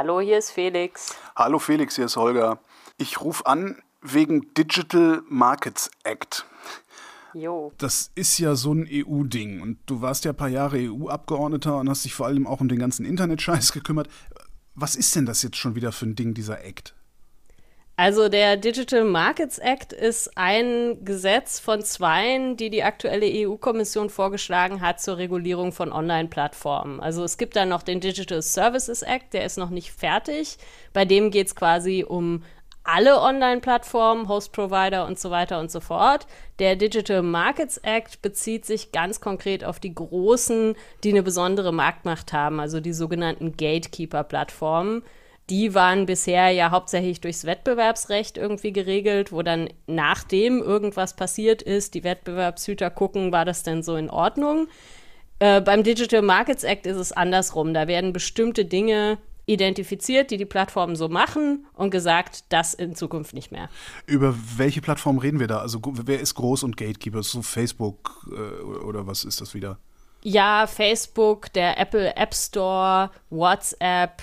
Hallo, hier ist Felix. Hallo Felix, hier ist Holger. Ich rufe an wegen Digital Markets Act. Jo. Das ist ja so ein EU-Ding und du warst ja ein paar Jahre EU-Abgeordneter und hast dich vor allem auch um den ganzen Internetscheiß gekümmert. Was ist denn das jetzt schon wieder für ein Ding, dieser Act? Also der Digital Markets Act ist ein Gesetz von zweien, die die aktuelle EU-Kommission vorgeschlagen hat zur Regulierung von Online-Plattformen. Also es gibt dann noch den Digital Services Act, der ist noch nicht fertig. Bei dem geht es quasi um alle Online-Plattformen, Host-Provider und so weiter und so fort. Der Digital Markets Act bezieht sich ganz konkret auf die großen, die eine besondere Marktmacht haben, also die sogenannten Gatekeeper-Plattformen die waren bisher ja hauptsächlich durchs Wettbewerbsrecht irgendwie geregelt, wo dann nachdem irgendwas passiert ist, die Wettbewerbshüter gucken, war das denn so in Ordnung. Äh, beim Digital Markets Act ist es andersrum. Da werden bestimmte Dinge identifiziert, die die Plattformen so machen und gesagt, das in Zukunft nicht mehr. Über welche Plattform reden wir da? Also wer ist groß und Gatekeeper? So Facebook äh, oder was ist das wieder? Ja, Facebook, der Apple App Store, WhatsApp,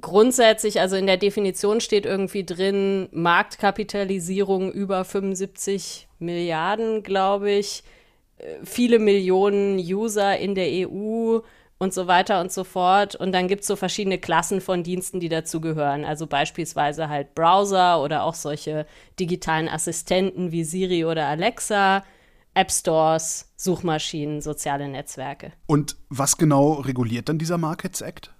grundsätzlich, also in der Definition steht irgendwie drin, Marktkapitalisierung über 75 Milliarden, glaube ich, äh, viele Millionen User in der EU und so weiter und so fort. Und dann gibt es so verschiedene Klassen von Diensten, die dazugehören. Also beispielsweise halt Browser oder auch solche digitalen Assistenten wie Siri oder Alexa. App Stores, Suchmaschinen, soziale Netzwerke. Und was genau reguliert dann dieser Markets Act?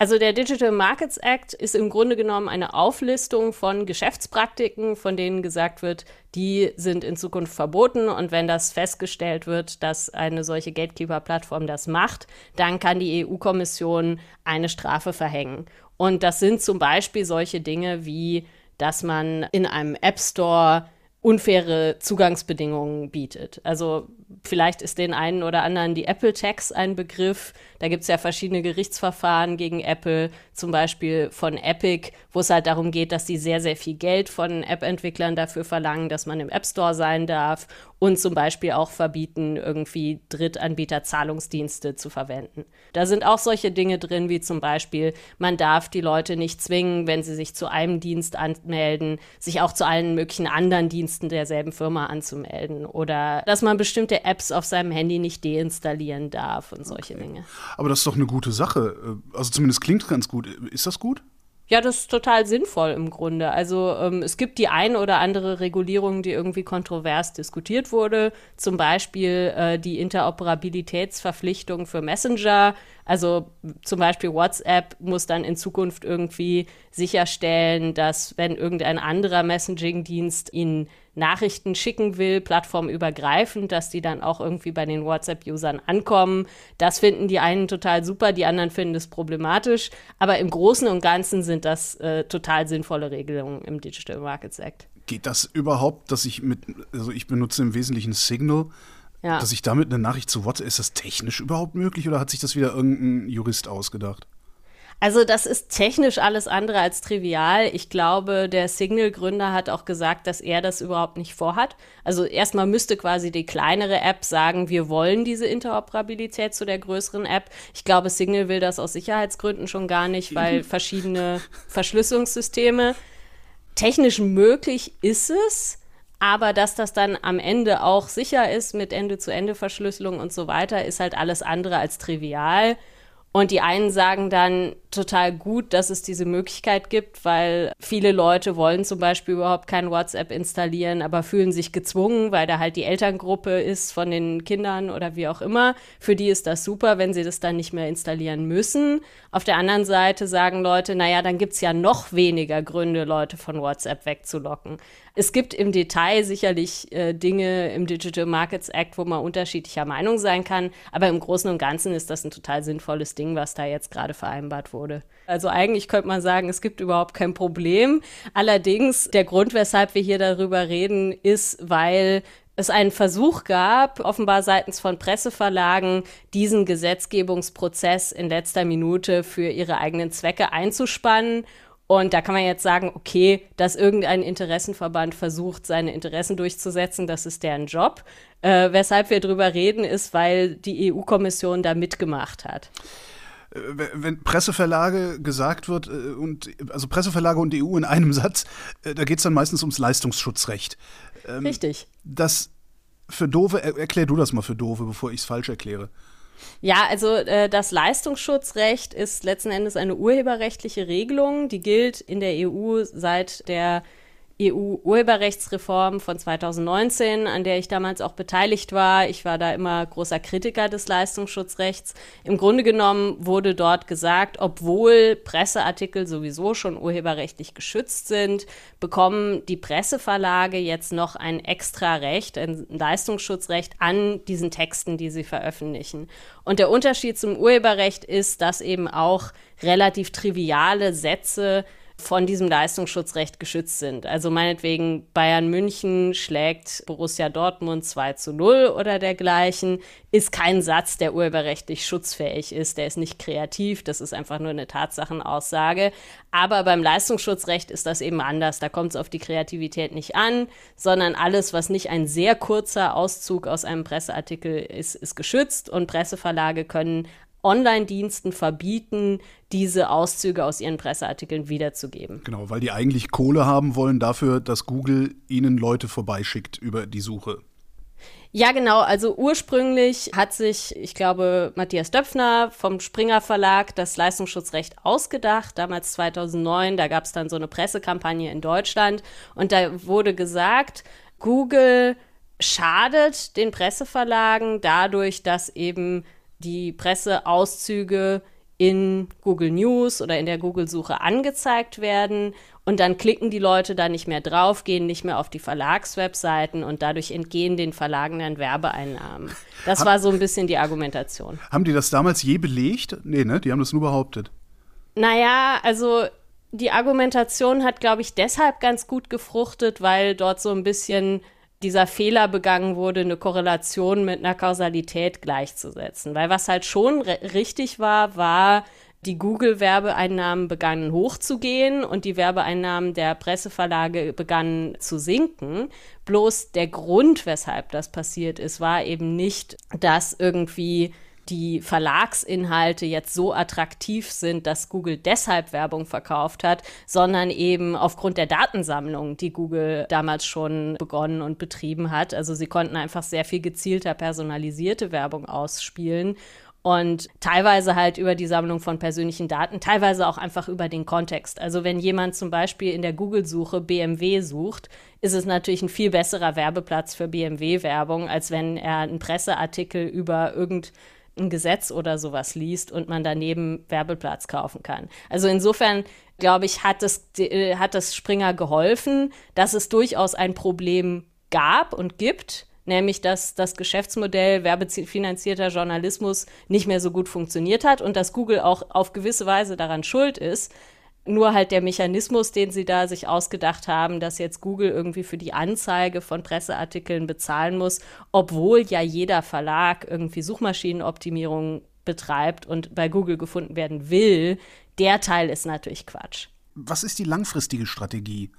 Also der Digital Markets Act ist im Grunde genommen eine Auflistung von Geschäftspraktiken, von denen gesagt wird, die sind in Zukunft verboten. Und wenn das festgestellt wird, dass eine solche Gatekeeper-Plattform das macht, dann kann die EU-Kommission eine Strafe verhängen. Und das sind zum Beispiel solche Dinge wie, dass man in einem App Store unfaire Zugangsbedingungen bietet. Also vielleicht ist den einen oder anderen die Apple Tax ein Begriff. Da gibt es ja verschiedene Gerichtsverfahren gegen Apple, zum Beispiel von Epic, wo es halt darum geht, dass die sehr, sehr viel Geld von App-Entwicklern dafür verlangen, dass man im App Store sein darf und zum Beispiel auch verbieten, irgendwie Drittanbieter Zahlungsdienste zu verwenden. Da sind auch solche Dinge drin, wie zum Beispiel, man darf die Leute nicht zwingen, wenn sie sich zu einem Dienst anmelden, sich auch zu allen möglichen anderen Diensten derselben Firma anzumelden oder dass man bestimmte Apps auf seinem Handy nicht deinstallieren darf und solche okay. Dinge. Aber das ist doch eine gute Sache. Also zumindest klingt ganz gut. Ist das gut? Ja, das ist total sinnvoll im Grunde. Also ähm, es gibt die ein oder andere Regulierung, die irgendwie kontrovers diskutiert wurde. Zum Beispiel äh, die Interoperabilitätsverpflichtung für Messenger. Also zum Beispiel WhatsApp muss dann in Zukunft irgendwie sicherstellen, dass wenn irgendein anderer Messaging-Dienst ihnen Nachrichten schicken will, plattformübergreifend, dass die dann auch irgendwie bei den WhatsApp-Usern ankommen. Das finden die einen total super, die anderen finden es problematisch. Aber im Großen und Ganzen sind das äh, total sinnvolle Regelungen im Digital Markets Act. Geht das überhaupt, dass ich mit, also ich benutze im Wesentlichen Signal, ja. dass ich damit eine Nachricht zu WhatsApp, ist das technisch überhaupt möglich oder hat sich das wieder irgendein Jurist ausgedacht? Also das ist technisch alles andere als trivial. Ich glaube, der Signal-Gründer hat auch gesagt, dass er das überhaupt nicht vorhat. Also erstmal müsste quasi die kleinere App sagen, wir wollen diese Interoperabilität zu der größeren App. Ich glaube, Signal will das aus Sicherheitsgründen schon gar nicht, weil verschiedene Verschlüsselungssysteme. Technisch möglich ist es. Aber dass das dann am Ende auch sicher ist mit Ende-zu-Ende-Verschlüsselung und so weiter, ist halt alles andere als trivial. Und die einen sagen dann total gut, dass es diese Möglichkeit gibt, weil viele Leute wollen zum Beispiel überhaupt kein WhatsApp installieren, aber fühlen sich gezwungen, weil da halt die Elterngruppe ist von den Kindern oder wie auch immer. Für die ist das super, wenn sie das dann nicht mehr installieren müssen. Auf der anderen Seite sagen Leute, naja, dann gibt's ja noch weniger Gründe, Leute von WhatsApp wegzulocken. Es gibt im Detail sicherlich äh, Dinge im Digital Markets Act, wo man unterschiedlicher Meinung sein kann, aber im Großen und Ganzen ist das ein total sinnvolles Ding, was da jetzt gerade vereinbart wurde. Also eigentlich könnte man sagen, es gibt überhaupt kein Problem. Allerdings der Grund, weshalb wir hier darüber reden, ist, weil es einen Versuch gab, offenbar seitens von Presseverlagen, diesen Gesetzgebungsprozess in letzter Minute für ihre eigenen Zwecke einzuspannen und da kann man jetzt sagen, okay, dass irgendein Interessenverband versucht, seine Interessen durchzusetzen, das ist deren Job. Äh, weshalb wir drüber reden, ist, weil die EU-Kommission da mitgemacht hat. Äh, wenn Presseverlage gesagt wird, äh, und also Presseverlage und EU in einem Satz, äh, da geht es dann meistens ums Leistungsschutzrecht. Ähm, Richtig. Das für Dove, erklär du das mal für Dove, bevor ich es falsch erkläre. Ja, also äh, das Leistungsschutzrecht ist letzten Endes eine urheberrechtliche Regelung, die gilt in der EU seit der EU-Urheberrechtsreform von 2019, an der ich damals auch beteiligt war. Ich war da immer großer Kritiker des Leistungsschutzrechts. Im Grunde genommen wurde dort gesagt, obwohl Presseartikel sowieso schon urheberrechtlich geschützt sind, bekommen die Presseverlage jetzt noch ein extra Recht, ein Leistungsschutzrecht an diesen Texten, die sie veröffentlichen. Und der Unterschied zum Urheberrecht ist, dass eben auch relativ triviale Sätze von diesem Leistungsschutzrecht geschützt sind. Also meinetwegen Bayern München schlägt Borussia Dortmund 2 zu 0 oder dergleichen, ist kein Satz, der urheberrechtlich schutzfähig ist. Der ist nicht kreativ, das ist einfach nur eine Tatsachenaussage. Aber beim Leistungsschutzrecht ist das eben anders. Da kommt es auf die Kreativität nicht an, sondern alles, was nicht ein sehr kurzer Auszug aus einem Presseartikel ist, ist geschützt und Presseverlage können Online-Diensten verbieten, diese Auszüge aus ihren Presseartikeln wiederzugeben. Genau, weil die eigentlich Kohle haben wollen dafür, dass Google ihnen Leute vorbeischickt über die Suche. Ja, genau. Also ursprünglich hat sich, ich glaube, Matthias Döpfner vom Springer Verlag das Leistungsschutzrecht ausgedacht, damals 2009. Da gab es dann so eine Pressekampagne in Deutschland und da wurde gesagt, Google schadet den Presseverlagen dadurch, dass eben die Presseauszüge in Google News oder in der Google-Suche angezeigt werden und dann klicken die Leute da nicht mehr drauf, gehen nicht mehr auf die Verlagswebseiten und dadurch entgehen den Verlagen dann Werbeeinnahmen. Das war so ein bisschen die Argumentation. Haben die das damals je belegt? Nee, ne? Die haben das nur behauptet. Naja, also die Argumentation hat, glaube ich, deshalb ganz gut gefruchtet, weil dort so ein bisschen dieser Fehler begangen wurde, eine Korrelation mit einer Kausalität gleichzusetzen. Weil was halt schon richtig war, war, die Google-Werbeeinnahmen begannen hochzugehen und die Werbeeinnahmen der Presseverlage begannen zu sinken. Bloß der Grund, weshalb das passiert ist, war eben nicht, dass irgendwie die Verlagsinhalte jetzt so attraktiv sind, dass Google deshalb Werbung verkauft hat, sondern eben aufgrund der Datensammlung, die Google damals schon begonnen und betrieben hat. Also sie konnten einfach sehr viel gezielter personalisierte Werbung ausspielen und teilweise halt über die Sammlung von persönlichen Daten, teilweise auch einfach über den Kontext. Also wenn jemand zum Beispiel in der Google-Suche BMW sucht, ist es natürlich ein viel besserer Werbeplatz für BMW-Werbung, als wenn er einen Presseartikel über irgendein ein Gesetz oder sowas liest und man daneben Werbeplatz kaufen kann. Also insofern glaube ich, hat es, äh, hat das Springer geholfen, dass es durchaus ein Problem gab und gibt, nämlich dass das Geschäftsmodell werbefinanzierter Journalismus nicht mehr so gut funktioniert hat und dass Google auch auf gewisse Weise daran schuld ist, nur halt der Mechanismus, den sie da sich ausgedacht haben, dass jetzt Google irgendwie für die Anzeige von Presseartikeln bezahlen muss, obwohl ja jeder Verlag irgendwie Suchmaschinenoptimierung betreibt und bei Google gefunden werden will, der Teil ist natürlich Quatsch. Was ist die langfristige Strategie?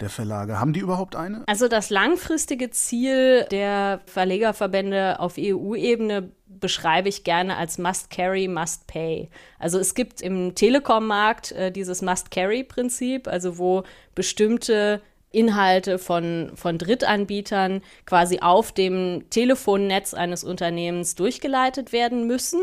Der Verlage. Haben die überhaupt eine? Also das langfristige Ziel der Verlegerverbände auf EU-Ebene beschreibe ich gerne als Must Carry, Must Pay. Also es gibt im Telekom-Markt äh, dieses Must Carry-Prinzip, also wo bestimmte Inhalte von, von Drittanbietern quasi auf dem Telefonnetz eines Unternehmens durchgeleitet werden müssen.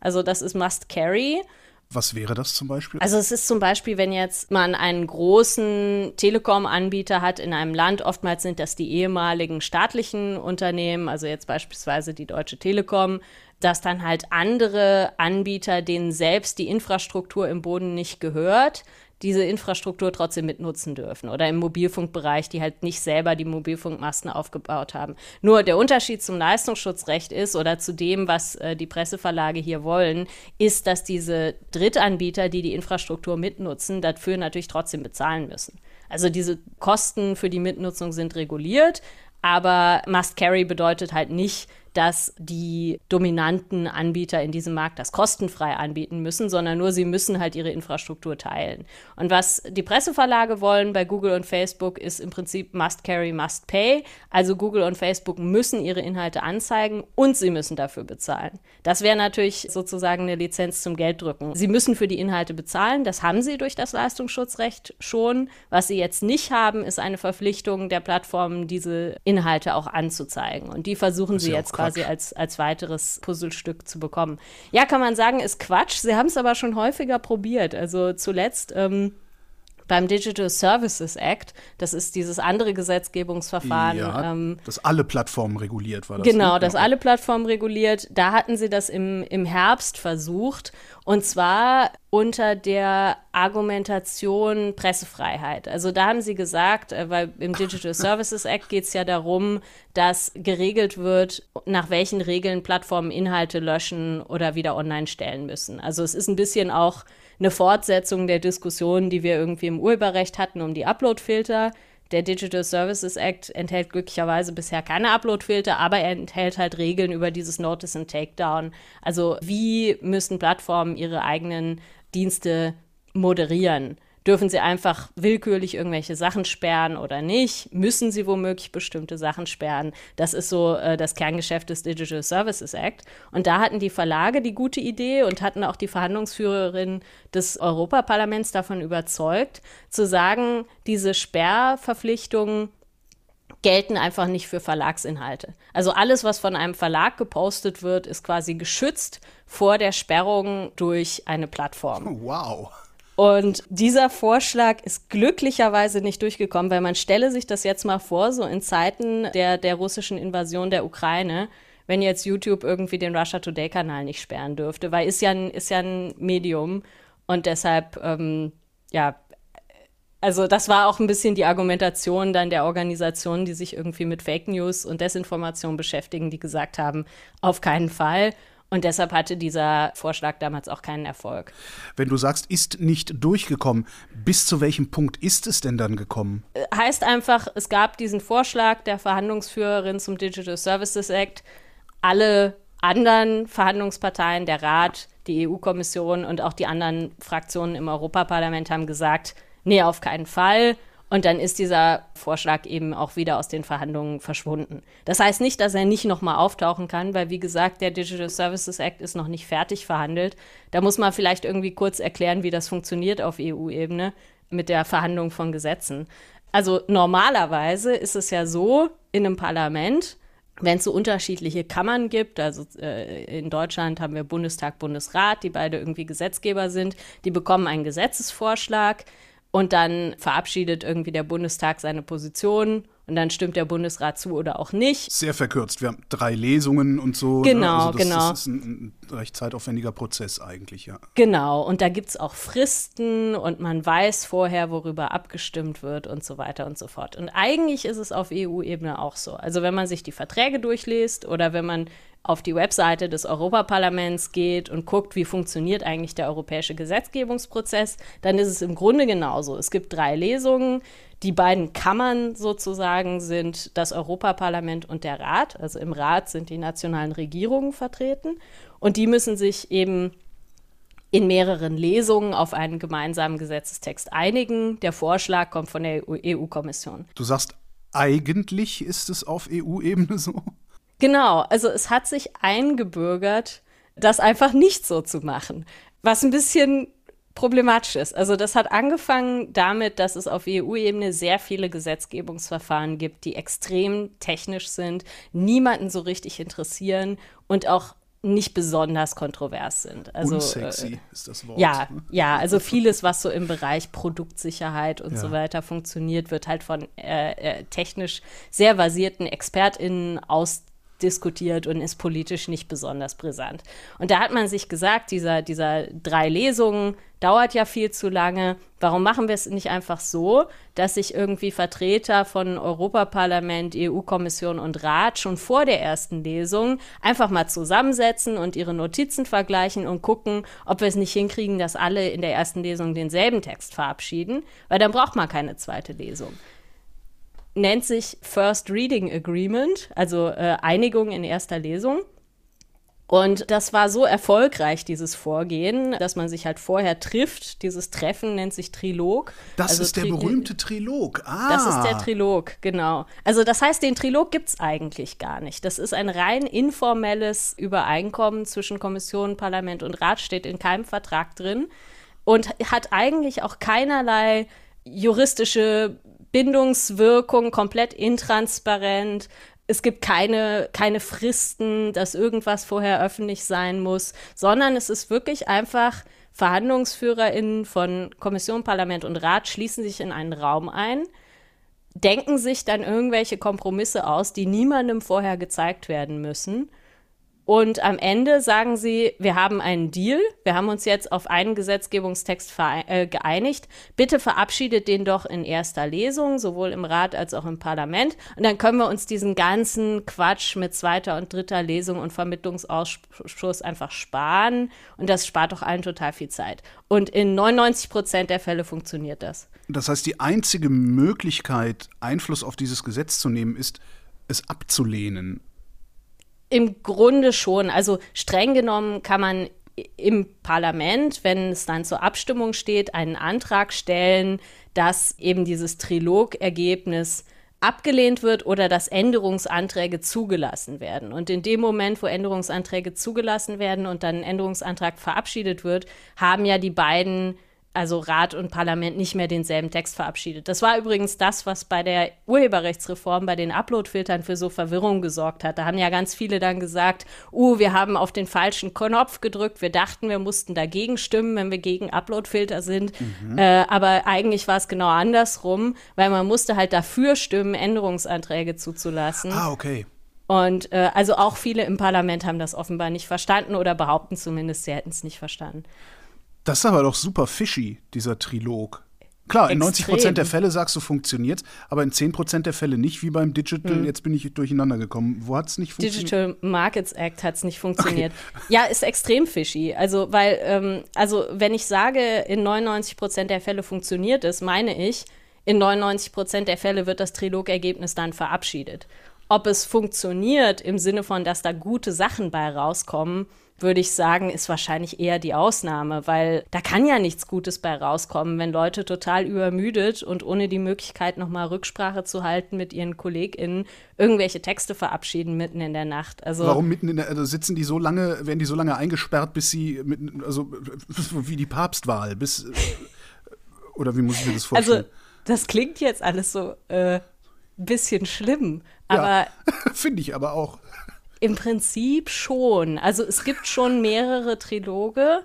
Also das ist Must Carry. Was wäre das zum Beispiel? Also es ist zum Beispiel, wenn jetzt man einen großen Telekom-Anbieter hat in einem Land, oftmals sind das die ehemaligen staatlichen Unternehmen, also jetzt beispielsweise die Deutsche Telekom, dass dann halt andere Anbieter, denen selbst die Infrastruktur im Boden nicht gehört, diese Infrastruktur trotzdem mitnutzen dürfen oder im Mobilfunkbereich, die halt nicht selber die Mobilfunkmasten aufgebaut haben. Nur der Unterschied zum Leistungsschutzrecht ist oder zu dem, was äh, die Presseverlage hier wollen, ist, dass diese Drittanbieter, die die Infrastruktur mitnutzen, dafür natürlich trotzdem bezahlen müssen. Also diese Kosten für die Mitnutzung sind reguliert, aber Must Carry bedeutet halt nicht, dass die dominanten Anbieter in diesem Markt das kostenfrei anbieten müssen, sondern nur sie müssen halt ihre Infrastruktur teilen. Und was die Presseverlage wollen bei Google und Facebook ist im Prinzip must carry, must pay. Also Google und Facebook müssen ihre Inhalte anzeigen und sie müssen dafür bezahlen. Das wäre natürlich sozusagen eine Lizenz zum Gelddrücken. Sie müssen für die Inhalte bezahlen, das haben sie durch das Leistungsschutzrecht schon. Was sie jetzt nicht haben, ist eine Verpflichtung der Plattformen, diese Inhalte auch anzuzeigen. Und die versuchen sie jetzt quasi als, als weiteres Puzzlestück zu bekommen. Ja, kann man sagen, ist Quatsch. Sie haben es aber schon häufiger probiert. Also zuletzt. Ähm, beim Digital Services Act, das ist dieses andere Gesetzgebungsverfahren. Ja, ähm, das alle Plattformen reguliert war das. Genau, ne? das alle Plattformen reguliert. Da hatten sie das im, im Herbst versucht und zwar unter der Argumentation Pressefreiheit. Also da haben sie gesagt, äh, weil im Digital Services Act geht es ja darum, dass geregelt wird, nach welchen Regeln Plattformen Inhalte löschen oder wieder online stellen müssen. Also es ist ein bisschen auch eine Fortsetzung der Diskussion, die wir irgendwie im Urheberrecht hatten um die Uploadfilter. Der Digital Services Act enthält glücklicherweise bisher keine Uploadfilter, aber er enthält halt Regeln über dieses Notice and Takedown. Also wie müssen Plattformen ihre eigenen Dienste moderieren? Dürfen sie einfach willkürlich irgendwelche Sachen sperren oder nicht? Müssen sie womöglich bestimmte Sachen sperren? Das ist so äh, das Kerngeschäft des Digital Services Act. Und da hatten die Verlage die gute Idee und hatten auch die Verhandlungsführerin des Europaparlaments davon überzeugt, zu sagen, diese Sperrverpflichtungen gelten einfach nicht für Verlagsinhalte. Also alles, was von einem Verlag gepostet wird, ist quasi geschützt vor der Sperrung durch eine Plattform. Wow. Und dieser Vorschlag ist glücklicherweise nicht durchgekommen, weil man stelle sich das jetzt mal vor, so in Zeiten der, der russischen Invasion der Ukraine, wenn jetzt YouTube irgendwie den Russia Today-Kanal nicht sperren dürfte, weil ist ja ein, ist ja ein Medium und deshalb, ähm, ja, also das war auch ein bisschen die Argumentation dann der Organisationen, die sich irgendwie mit Fake News und Desinformation beschäftigen, die gesagt haben, auf keinen Fall. Und deshalb hatte dieser Vorschlag damals auch keinen Erfolg. Wenn du sagst, ist nicht durchgekommen, bis zu welchem Punkt ist es denn dann gekommen? Äh, heißt einfach, es gab diesen Vorschlag der Verhandlungsführerin zum Digital Services Act. Alle anderen Verhandlungsparteien, der Rat, die EU-Kommission und auch die anderen Fraktionen im Europaparlament haben gesagt, nee, auf keinen Fall. Und dann ist dieser Vorschlag eben auch wieder aus den Verhandlungen verschwunden. Das heißt nicht, dass er nicht nochmal auftauchen kann, weil wie gesagt, der Digital Services Act ist noch nicht fertig verhandelt. Da muss man vielleicht irgendwie kurz erklären, wie das funktioniert auf EU-Ebene mit der Verhandlung von Gesetzen. Also normalerweise ist es ja so in einem Parlament, wenn es so unterschiedliche Kammern gibt, also äh, in Deutschland haben wir Bundestag, Bundesrat, die beide irgendwie Gesetzgeber sind, die bekommen einen Gesetzesvorschlag, und dann verabschiedet irgendwie der Bundestag seine Position und dann stimmt der Bundesrat zu oder auch nicht. Sehr verkürzt. Wir haben drei Lesungen und so. Ne? Genau, also das, genau. Das ist ein, ein recht zeitaufwendiger Prozess eigentlich, ja. Genau. Und da gibt es auch Fristen und man weiß vorher, worüber abgestimmt wird und so weiter und so fort. Und eigentlich ist es auf EU-Ebene auch so. Also wenn man sich die Verträge durchliest oder wenn man auf die Webseite des Europaparlaments geht und guckt, wie funktioniert eigentlich der europäische Gesetzgebungsprozess, dann ist es im Grunde genauso. Es gibt drei Lesungen. Die beiden Kammern sozusagen sind das Europaparlament und der Rat. Also im Rat sind die nationalen Regierungen vertreten und die müssen sich eben in mehreren Lesungen auf einen gemeinsamen Gesetzestext einigen. Der Vorschlag kommt von der EU-Kommission. Du sagst, eigentlich ist es auf EU-Ebene so? Genau, also es hat sich eingebürgert, das einfach nicht so zu machen, was ein bisschen problematisch ist. Also das hat angefangen damit, dass es auf EU-Ebene sehr viele Gesetzgebungsverfahren gibt, die extrem technisch sind, niemanden so richtig interessieren und auch nicht besonders kontrovers sind. Also, Unsexy äh, ist das Wort. Ja, ne? ja, also vieles, was so im Bereich Produktsicherheit und ja. so weiter funktioniert, wird halt von äh, äh, technisch sehr versierten ExpertInnen aus diskutiert und ist politisch nicht besonders brisant. Und da hat man sich gesagt, dieser, dieser drei Lesungen dauert ja viel zu lange. Warum machen wir es nicht einfach so, dass sich irgendwie Vertreter von Europaparlament, EU-Kommission und Rat schon vor der ersten Lesung einfach mal zusammensetzen und ihre Notizen vergleichen und gucken, ob wir es nicht hinkriegen, dass alle in der ersten Lesung denselben Text verabschieden, weil dann braucht man keine zweite Lesung. Nennt sich First Reading Agreement, also äh, Einigung in erster Lesung. Und das war so erfolgreich, dieses Vorgehen, dass man sich halt vorher trifft. Dieses Treffen nennt sich Trilog. Das also ist der Tri berühmte Trilog. Ah. Das ist der Trilog, genau. Also das heißt, den Trilog gibt es eigentlich gar nicht. Das ist ein rein informelles Übereinkommen zwischen Kommission, Parlament und Rat, steht in keinem Vertrag drin und hat eigentlich auch keinerlei juristische Bindungswirkung, komplett intransparent. Es gibt keine, keine Fristen, dass irgendwas vorher öffentlich sein muss, sondern es ist wirklich einfach, VerhandlungsführerInnen von Kommission, Parlament und Rat schließen sich in einen Raum ein, denken sich dann irgendwelche Kompromisse aus, die niemandem vorher gezeigt werden müssen und am Ende sagen sie, wir haben einen Deal, wir haben uns jetzt auf einen Gesetzgebungstext äh, geeinigt. Bitte verabschiedet den doch in erster Lesung, sowohl im Rat als auch im Parlament. Und dann können wir uns diesen ganzen Quatsch mit zweiter und dritter Lesung und Vermittlungsausschuss einfach sparen. Und das spart doch allen total viel Zeit. Und in 99 Prozent der Fälle funktioniert das. Das heißt, die einzige Möglichkeit, Einfluss auf dieses Gesetz zu nehmen, ist, es abzulehnen. Im Grunde schon. Also streng genommen kann man im Parlament, wenn es dann zur Abstimmung steht, einen Antrag stellen, dass eben dieses Trilogergebnis abgelehnt wird oder dass Änderungsanträge zugelassen werden. Und in dem Moment, wo Änderungsanträge zugelassen werden und dann ein Änderungsantrag verabschiedet wird, haben ja die beiden also Rat und Parlament nicht mehr denselben Text verabschiedet. Das war übrigens das, was bei der Urheberrechtsreform bei den Uploadfiltern für so Verwirrung gesorgt hat. Da haben ja ganz viele dann gesagt, uh, wir haben auf den falschen Knopf gedrückt, wir dachten, wir mussten dagegen stimmen, wenn wir gegen Uploadfilter sind. Mhm. Äh, aber eigentlich war es genau andersrum, weil man musste halt dafür stimmen, Änderungsanträge zuzulassen. Ah, okay. Und äh, also auch viele im Parlament haben das offenbar nicht verstanden oder behaupten zumindest, sie hätten es nicht verstanden. Das ist aber doch super fishy, dieser Trilog. Klar, in Extrem. 90% der Fälle sagst du, funktioniert, aber in 10% der Fälle nicht, wie beim Digital. Hm. Jetzt bin ich durcheinander gekommen. Wo hat es nicht funktioniert? Digital Markets Act hat es nicht funktioniert. Okay. Ja, ist extrem fishy. Also, weil, ähm, also, wenn ich sage, in 99% der Fälle funktioniert es, meine ich, in 99% der Fälle wird das Trilogergebnis dann verabschiedet. Ob es funktioniert im Sinne von, dass da gute Sachen bei rauskommen, würde ich sagen, ist wahrscheinlich eher die Ausnahme, weil da kann ja nichts Gutes bei rauskommen, wenn Leute total übermüdet und ohne die Möglichkeit, nochmal Rücksprache zu halten mit ihren KollegInnen, irgendwelche Texte verabschieden mitten in der Nacht. Also, Warum mitten in der, also sitzen die so lange, werden die so lange eingesperrt, bis sie, mit, also wie die Papstwahl, bis, oder wie muss ich mir das vorstellen? Also, das klingt jetzt alles so, äh, bisschen schlimm, aber. Ja, Finde ich aber auch. Im Prinzip schon. Also es gibt schon mehrere Triloge.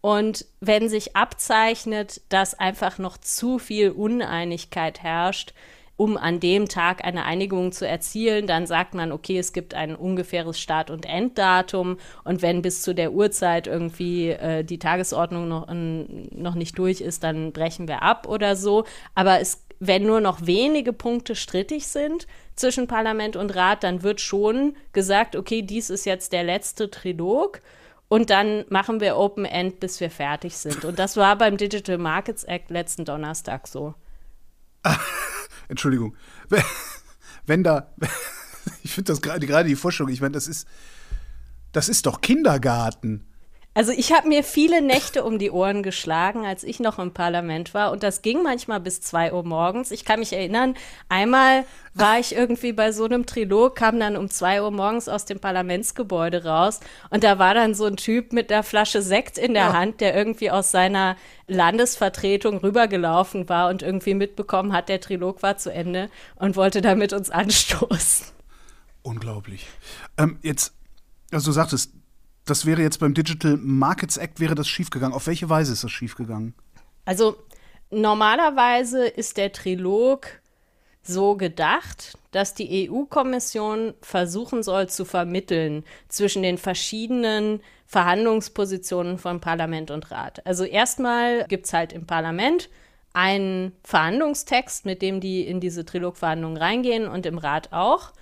Und wenn sich abzeichnet, dass einfach noch zu viel Uneinigkeit herrscht, um an dem Tag eine Einigung zu erzielen, dann sagt man, okay, es gibt ein ungefähres Start- und Enddatum und wenn bis zu der Uhrzeit irgendwie äh, die Tagesordnung noch, noch nicht durch ist, dann brechen wir ab oder so. Aber es, wenn nur noch wenige Punkte strittig sind, zwischen Parlament und Rat, dann wird schon gesagt, okay, dies ist jetzt der letzte Trilog und dann machen wir Open End, bis wir fertig sind. Und das war beim Digital Markets Act letzten Donnerstag so. Entschuldigung. Wenn da, ich finde das gerade die Vorstellung, ich meine, das ist, das ist doch Kindergarten. Also ich habe mir viele Nächte um die Ohren geschlagen, als ich noch im Parlament war. Und das ging manchmal bis zwei Uhr morgens. Ich kann mich erinnern, einmal war ich irgendwie bei so einem Trilog, kam dann um zwei Uhr morgens aus dem Parlamentsgebäude raus. Und da war dann so ein Typ mit einer Flasche Sekt in der ja. Hand, der irgendwie aus seiner Landesvertretung rübergelaufen war und irgendwie mitbekommen hat, der Trilog war zu Ende und wollte damit uns anstoßen. Unglaublich. Ähm, jetzt, also du sagtest, das wäre jetzt beim Digital Markets Act, wäre das schiefgegangen. Auf welche Weise ist das schiefgegangen? Also normalerweise ist der Trilog so gedacht, dass die EU-Kommission versuchen soll zu vermitteln zwischen den verschiedenen Verhandlungspositionen von Parlament und Rat. Also erstmal gibt es halt im Parlament einen Verhandlungstext, mit dem die in diese Trilogverhandlungen reingehen und im Rat auch.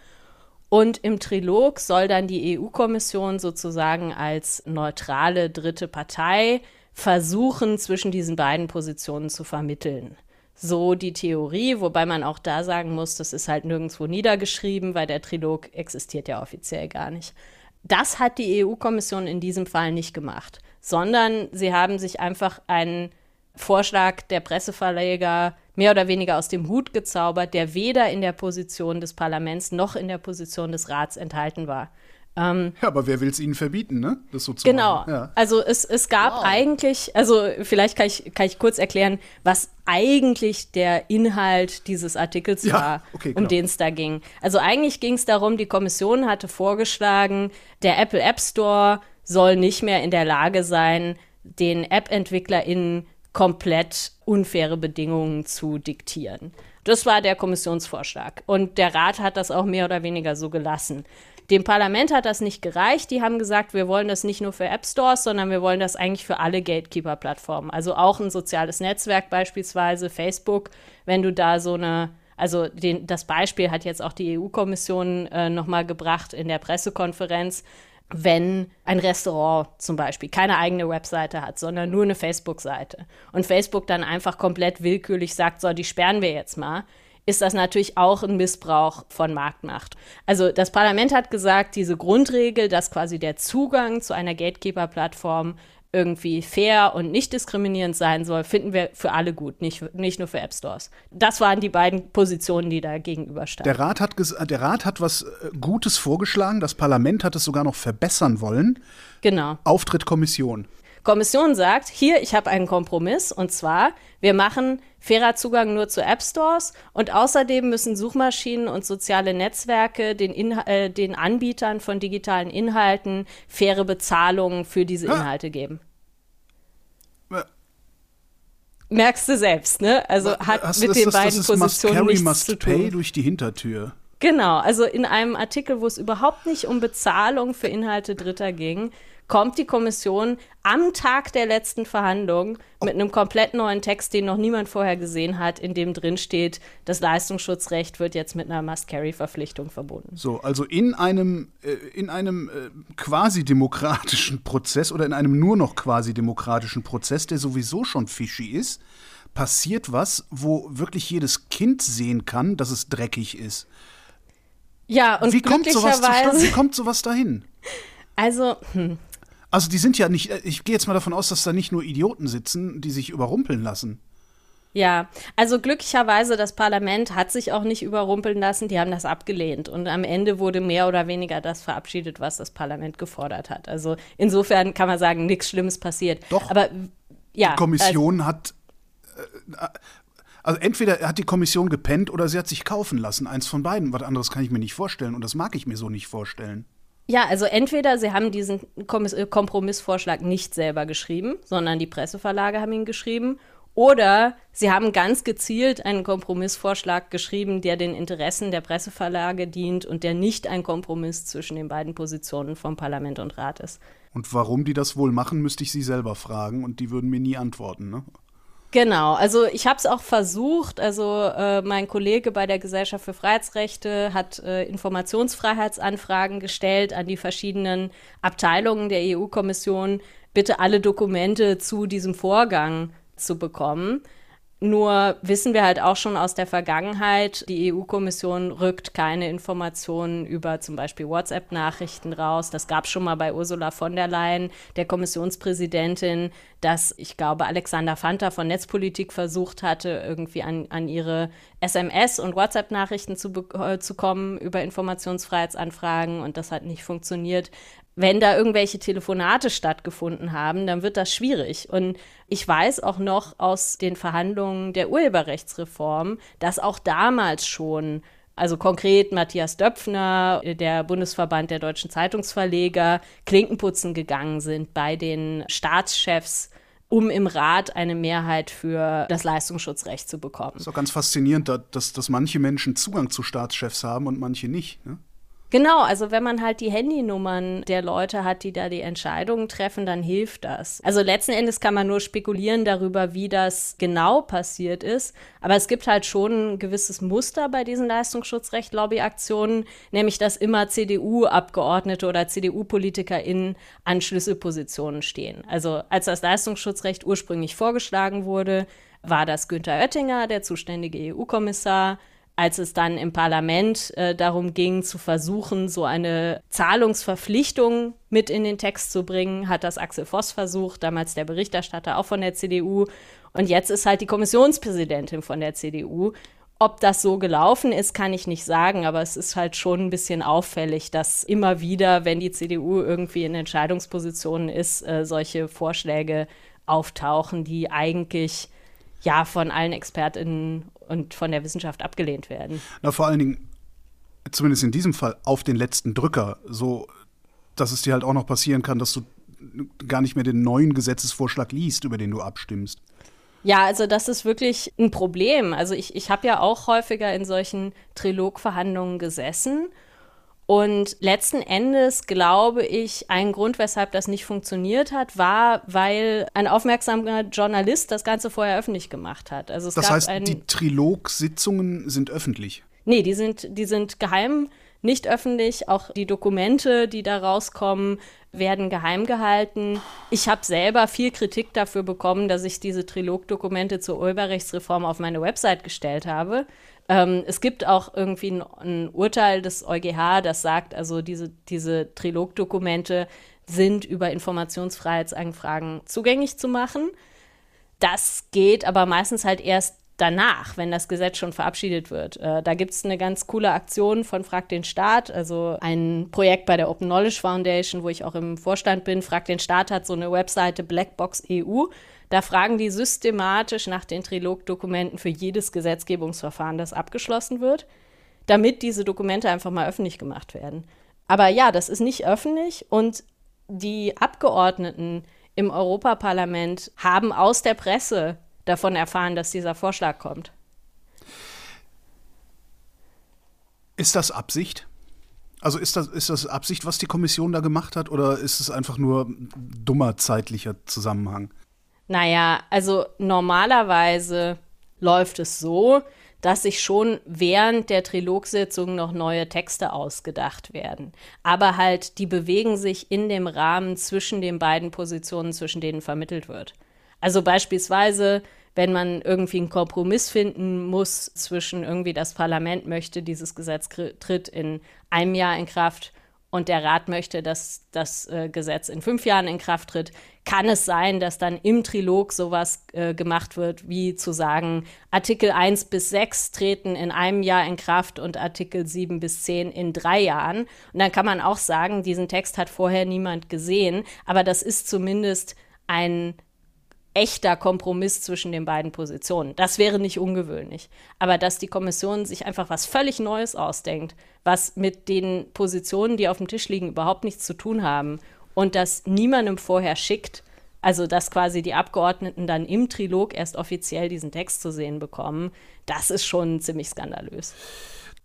Und im Trilog soll dann die EU-Kommission sozusagen als neutrale dritte Partei versuchen, zwischen diesen beiden Positionen zu vermitteln. so die Theorie, wobei man auch da sagen muss, das ist halt nirgendwo niedergeschrieben, weil der Trilog existiert ja offiziell gar nicht. Das hat die EU-Kommission in diesem Fall nicht gemacht, sondern sie haben sich einfach einen Vorschlag der Presseverleger mehr oder weniger aus dem Hut gezaubert, der weder in der Position des Parlaments noch in der Position des Rats enthalten war. Ähm, ja, aber wer will es ihnen verbieten, ne? Das so zu genau. Ja. Also es, es gab wow. eigentlich, also vielleicht kann ich, kann ich kurz erklären, was eigentlich der Inhalt dieses Artikels ja, war, okay, um den es da ging. Also eigentlich ging es darum, die Kommission hatte vorgeschlagen, der Apple App Store soll nicht mehr in der Lage sein, den App-EntwicklerInnen komplett unfaire Bedingungen zu diktieren. Das war der Kommissionsvorschlag. Und der Rat hat das auch mehr oder weniger so gelassen. Dem Parlament hat das nicht gereicht. Die haben gesagt, wir wollen das nicht nur für App Stores, sondern wir wollen das eigentlich für alle Gatekeeper-Plattformen. Also auch ein soziales Netzwerk beispielsweise, Facebook, wenn du da so eine also den, das Beispiel hat jetzt auch die EU-Kommission äh, nochmal gebracht in der Pressekonferenz wenn ein Restaurant zum Beispiel keine eigene Webseite hat, sondern nur eine Facebook-Seite und Facebook dann einfach komplett willkürlich sagt, so, die sperren wir jetzt mal, ist das natürlich auch ein Missbrauch von Marktmacht. Also das Parlament hat gesagt, diese Grundregel, dass quasi der Zugang zu einer Gatekeeper-Plattform irgendwie fair und nicht diskriminierend sein soll, finden wir für alle gut, nicht, nicht nur für App Stores. Das waren die beiden Positionen, die da gegenüberstanden. Der Rat, hat der Rat hat was äh, Gutes vorgeschlagen, das Parlament hat es sogar noch verbessern wollen. Genau. Auftritt Kommission. Kommission sagt, hier, ich habe einen Kompromiss und zwar, wir machen fairer Zugang nur zu App Stores und außerdem müssen Suchmaschinen und soziale Netzwerke den, Inha äh, den Anbietern von digitalen Inhalten faire Bezahlungen für diese Inhalte geben. Merkst du selbst, ne? Also hat Hast, mit das, den das, beiden das Positionen must carry, nichts must zu tun. pay durch die Hintertür. Genau, also in einem Artikel, wo es überhaupt nicht um Bezahlung für Inhalte Dritter ging, kommt die Kommission am Tag der letzten Verhandlung mit einem komplett neuen Text, den noch niemand vorher gesehen hat, in dem drin steht, das Leistungsschutzrecht wird jetzt mit einer Must-Carry-Verpflichtung verbunden. So, also in einem, äh, in einem äh, quasi demokratischen Prozess oder in einem nur noch quasi demokratischen Prozess, der sowieso schon fishy ist, passiert was, wo wirklich jedes Kind sehen kann, dass es dreckig ist. Ja, und wie kommt sowas zustande? Wie kommt sowas dahin? Also, hm. Also die sind ja nicht, äh, ich gehe jetzt mal davon aus, dass da nicht nur Idioten sitzen, die sich überrumpeln lassen. Ja, also glücklicherweise, das Parlament hat sich auch nicht überrumpeln lassen, die haben das abgelehnt. Und am Ende wurde mehr oder weniger das verabschiedet, was das Parlament gefordert hat. Also insofern kann man sagen, nichts Schlimmes passiert. Doch. Aber ja. Die Kommission also, hat. Äh, also entweder hat die Kommission gepennt oder sie hat sich kaufen lassen. Eins von beiden. Was anderes kann ich mir nicht vorstellen und das mag ich mir so nicht vorstellen. Ja, also entweder sie haben diesen äh, Kompromissvorschlag nicht selber geschrieben, sondern die Presseverlage haben ihn geschrieben, oder sie haben ganz gezielt einen Kompromissvorschlag geschrieben, der den Interessen der Presseverlage dient und der nicht ein Kompromiss zwischen den beiden Positionen vom Parlament und Rat ist. Und warum die das wohl machen, müsste ich sie selber fragen und die würden mir nie antworten, ne? Genau, also ich habe es auch versucht. Also äh, mein Kollege bei der Gesellschaft für Freiheitsrechte hat äh, Informationsfreiheitsanfragen gestellt an die verschiedenen Abteilungen der EU-Kommission, bitte alle Dokumente zu diesem Vorgang zu bekommen. Nur wissen wir halt auch schon aus der Vergangenheit, die EU-Kommission rückt keine Informationen über zum Beispiel WhatsApp-Nachrichten raus. Das gab es schon mal bei Ursula von der Leyen, der Kommissionspräsidentin, dass ich glaube, Alexander Fanta von Netzpolitik versucht hatte, irgendwie an, an ihre SMS- und WhatsApp-Nachrichten zu, äh, zu kommen über Informationsfreiheitsanfragen und das hat nicht funktioniert wenn da irgendwelche Telefonate stattgefunden haben, dann wird das schwierig. Und ich weiß auch noch aus den Verhandlungen der Urheberrechtsreform, dass auch damals schon also konkret Matthias Döpfner, der Bundesverband der deutschen Zeitungsverleger, Klinkenputzen gegangen sind bei den Staatschefs, um im Rat eine Mehrheit für das Leistungsschutzrecht zu bekommen. Das ist auch ganz faszinierend, dass, dass manche Menschen Zugang zu Staatschefs haben und manche nicht. Ne? Genau, also wenn man halt die Handynummern der Leute hat, die da die Entscheidungen treffen, dann hilft das. Also letzten Endes kann man nur spekulieren darüber, wie das genau passiert ist. Aber es gibt halt schon ein gewisses Muster bei diesen Leistungsschutzrecht-Lobbyaktionen, nämlich dass immer CDU-Abgeordnete oder CDU-PolitikerInnen an Schlüsselpositionen stehen. Also als das Leistungsschutzrecht ursprünglich vorgeschlagen wurde, war das Günther Oettinger, der zuständige EU-Kommissar. Als es dann im Parlament äh, darum ging, zu versuchen, so eine Zahlungsverpflichtung mit in den Text zu bringen, hat das Axel Voss versucht, damals der Berichterstatter auch von der CDU. Und jetzt ist halt die Kommissionspräsidentin von der CDU. Ob das so gelaufen ist, kann ich nicht sagen, aber es ist halt schon ein bisschen auffällig, dass immer wieder, wenn die CDU irgendwie in Entscheidungspositionen ist, äh, solche Vorschläge auftauchen, die eigentlich ja von allen ExpertInnen und von der Wissenschaft abgelehnt werden. Na, vor allen Dingen, zumindest in diesem Fall, auf den letzten Drücker, so dass es dir halt auch noch passieren kann, dass du gar nicht mehr den neuen Gesetzesvorschlag liest, über den du abstimmst. Ja, also das ist wirklich ein Problem. Also ich, ich habe ja auch häufiger in solchen Trilogverhandlungen gesessen. Und letzten Endes glaube ich, ein Grund, weshalb das nicht funktioniert hat, war, weil ein aufmerksamer Journalist das Ganze vorher öffentlich gemacht hat. Also es das heißt, die Trilogsitzungen sind öffentlich? Nee, die sind, die sind geheim nicht öffentlich. Auch die Dokumente, die da rauskommen, werden geheim gehalten. Ich habe selber viel Kritik dafür bekommen, dass ich diese Trilogdokumente zur Urheberrechtsreform auf meine Website gestellt habe. Ähm, es gibt auch irgendwie ein, ein, Urteil des EuGH, das sagt, also diese, diese Trilogdokumente sind über Informationsfreiheitsanfragen zugänglich zu machen. Das geht aber meistens halt erst danach, wenn das Gesetz schon verabschiedet wird. Äh, da gibt es eine ganz coole Aktion von Frag den Staat, also ein Projekt bei der Open Knowledge Foundation, wo ich auch im Vorstand bin. Frag den Staat hat so eine Webseite Blackbox EU. Da fragen die systematisch nach den Trilogdokumenten für jedes Gesetzgebungsverfahren, das abgeschlossen wird, damit diese Dokumente einfach mal öffentlich gemacht werden. Aber ja, das ist nicht öffentlich und die Abgeordneten im Europaparlament haben aus der Presse davon erfahren, dass dieser Vorschlag kommt. Ist das Absicht? Also ist das, ist das Absicht, was die Kommission da gemacht hat, oder ist es einfach nur dummer zeitlicher Zusammenhang? Naja, also normalerweise läuft es so, dass sich schon während der Trilogsitzung noch neue Texte ausgedacht werden. Aber halt, die bewegen sich in dem Rahmen zwischen den beiden Positionen, zwischen denen vermittelt wird. Also beispielsweise, wenn man irgendwie einen Kompromiss finden muss zwischen irgendwie das Parlament möchte, dieses Gesetz tritt in einem Jahr in Kraft und der Rat möchte, dass das äh, Gesetz in fünf Jahren in Kraft tritt, kann es sein, dass dann im Trilog sowas äh, gemacht wird, wie zu sagen, Artikel 1 bis 6 treten in einem Jahr in Kraft und Artikel 7 bis 10 in drei Jahren. Und dann kann man auch sagen, diesen Text hat vorher niemand gesehen, aber das ist zumindest ein echter Kompromiss zwischen den beiden Positionen. Das wäre nicht ungewöhnlich. Aber dass die Kommission sich einfach was völlig Neues ausdenkt, was mit den Positionen, die auf dem Tisch liegen, überhaupt nichts zu tun haben und das niemandem vorher schickt, also dass quasi die Abgeordneten dann im Trilog erst offiziell diesen Text zu sehen bekommen, das ist schon ziemlich skandalös.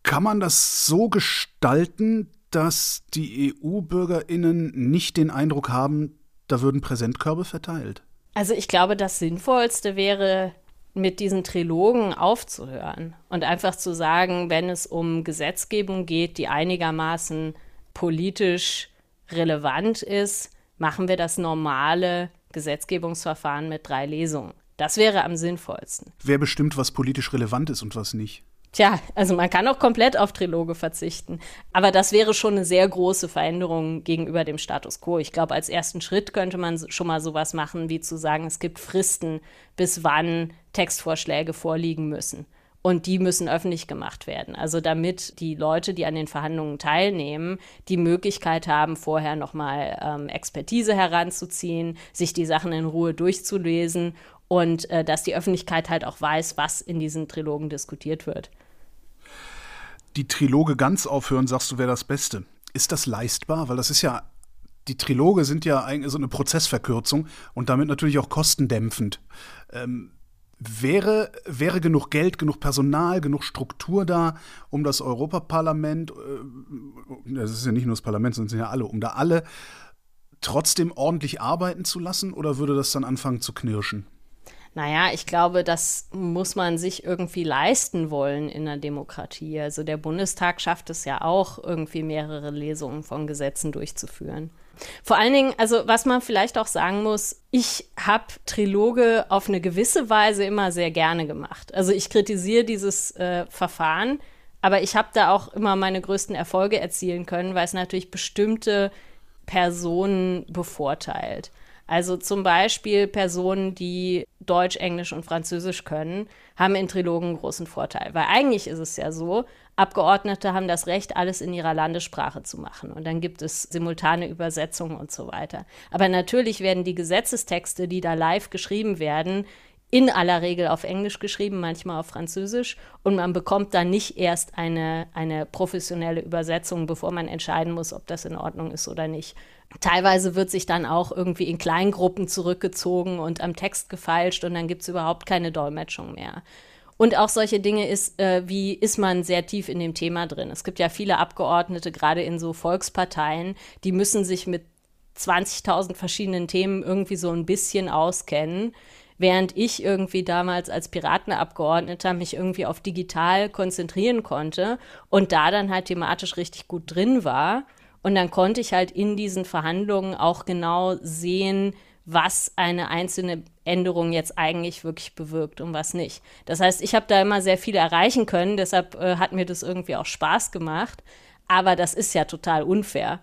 Kann man das so gestalten, dass die EU-Bürgerinnen nicht den Eindruck haben, da würden Präsentkörbe verteilt? Also ich glaube, das Sinnvollste wäre, mit diesen Trilogen aufzuhören und einfach zu sagen, wenn es um Gesetzgebung geht, die einigermaßen politisch relevant ist, machen wir das normale Gesetzgebungsverfahren mit drei Lesungen. Das wäre am sinnvollsten. Wer bestimmt, was politisch relevant ist und was nicht? Tja, also man kann auch komplett auf Triloge verzichten. Aber das wäre schon eine sehr große Veränderung gegenüber dem Status quo. Ich glaube, als ersten Schritt könnte man schon mal sowas machen, wie zu sagen, es gibt Fristen, bis wann Textvorschläge vorliegen müssen. Und die müssen öffentlich gemacht werden. Also damit die Leute, die an den Verhandlungen teilnehmen, die Möglichkeit haben, vorher nochmal ähm, Expertise heranzuziehen, sich die Sachen in Ruhe durchzulesen und äh, dass die Öffentlichkeit halt auch weiß, was in diesen Trilogen diskutiert wird die Triloge ganz aufhören, sagst du, wäre das Beste. Ist das leistbar? Weil das ist ja, die Triloge sind ja eigentlich so eine Prozessverkürzung und damit natürlich auch kostendämpfend. Ähm, wäre, wäre genug Geld, genug Personal, genug Struktur da, um das Europaparlament, äh, das ist ja nicht nur das Parlament, sondern sind ja alle, um da alle trotzdem ordentlich arbeiten zu lassen oder würde das dann anfangen zu knirschen? Naja, ich glaube, das muss man sich irgendwie leisten wollen in der Demokratie. Also der Bundestag schafft es ja auch, irgendwie mehrere Lesungen von Gesetzen durchzuführen. Vor allen Dingen, also was man vielleicht auch sagen muss, ich habe Triloge auf eine gewisse Weise immer sehr gerne gemacht. Also ich kritisiere dieses äh, Verfahren, aber ich habe da auch immer meine größten Erfolge erzielen können, weil es natürlich bestimmte Personen bevorteilt. Also zum Beispiel Personen, die Deutsch, Englisch und Französisch können, haben in Trilogen einen großen Vorteil. Weil eigentlich ist es ja so, Abgeordnete haben das Recht, alles in ihrer Landessprache zu machen. Und dann gibt es simultane Übersetzungen und so weiter. Aber natürlich werden die Gesetzestexte, die da live geschrieben werden, in aller Regel auf Englisch geschrieben, manchmal auf Französisch. Und man bekommt dann nicht erst eine, eine professionelle Übersetzung, bevor man entscheiden muss, ob das in Ordnung ist oder nicht. Teilweise wird sich dann auch irgendwie in Kleingruppen zurückgezogen und am Text gefeilscht und dann gibt es überhaupt keine Dolmetschung mehr. Und auch solche Dinge ist, äh, wie ist man sehr tief in dem Thema drin. Es gibt ja viele Abgeordnete, gerade in so Volksparteien, die müssen sich mit 20.000 verschiedenen Themen irgendwie so ein bisschen auskennen während ich irgendwie damals als Piratenabgeordneter mich irgendwie auf digital konzentrieren konnte und da dann halt thematisch richtig gut drin war. Und dann konnte ich halt in diesen Verhandlungen auch genau sehen, was eine einzelne Änderung jetzt eigentlich wirklich bewirkt und was nicht. Das heißt, ich habe da immer sehr viel erreichen können, deshalb äh, hat mir das irgendwie auch Spaß gemacht. Aber das ist ja total unfair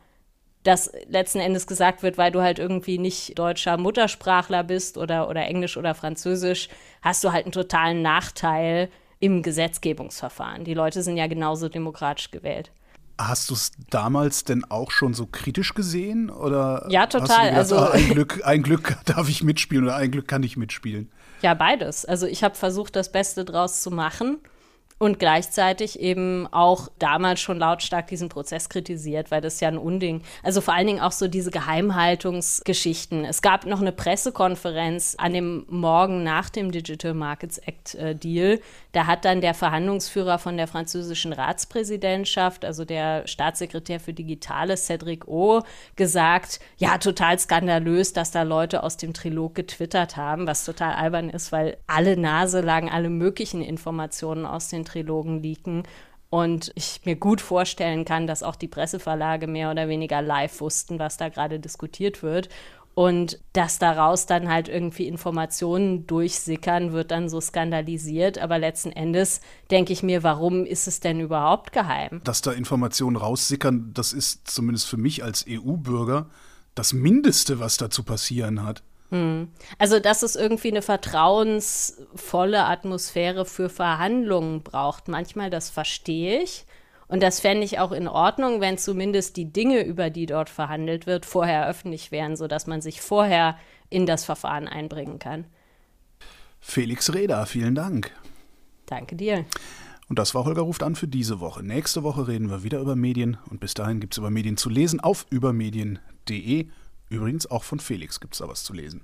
dass letzten Endes gesagt wird, weil du halt irgendwie nicht deutscher Muttersprachler bist oder, oder Englisch oder Französisch, hast du halt einen totalen Nachteil im Gesetzgebungsverfahren. Die Leute sind ja genauso demokratisch gewählt. Hast du es damals denn auch schon so kritisch gesehen? Oder ja, total. Gedacht, also ah, ein, Glück, ein Glück darf ich mitspielen oder ein Glück kann ich mitspielen. Ja, beides. Also ich habe versucht, das Beste draus zu machen und gleichzeitig eben auch damals schon lautstark diesen Prozess kritisiert, weil das ja ein Unding. Also vor allen Dingen auch so diese Geheimhaltungsgeschichten. Es gab noch eine Pressekonferenz an dem Morgen nach dem Digital Markets Act äh, Deal. Da hat dann der Verhandlungsführer von der französischen Ratspräsidentschaft, also der Staatssekretär für Digitales, Cedric O, gesagt, ja, total skandalös, dass da Leute aus dem Trilog getwittert haben, was total albern ist, weil alle Nase lagen alle möglichen Informationen aus den Trilogen liegen. Und ich mir gut vorstellen kann, dass auch die Presseverlage mehr oder weniger live wussten, was da gerade diskutiert wird. Und dass daraus dann halt irgendwie Informationen durchsickern, wird dann so skandalisiert. Aber letzten Endes denke ich mir, warum ist es denn überhaupt geheim? Dass da Informationen raussickern, das ist zumindest für mich als EU-Bürger das Mindeste, was da zu passieren hat. Hm. Also, dass es irgendwie eine vertrauensvolle Atmosphäre für Verhandlungen braucht. Manchmal, das verstehe ich. Und das fände ich auch in Ordnung, wenn zumindest die Dinge, über die dort verhandelt wird, vorher öffentlich wären, sodass man sich vorher in das Verfahren einbringen kann. Felix Reda, vielen Dank. Danke dir. Und das war Holger ruft an für diese Woche. Nächste Woche reden wir wieder über Medien und bis dahin gibt es über Medien zu lesen auf übermedien.de. Übrigens auch von Felix gibt es da was zu lesen.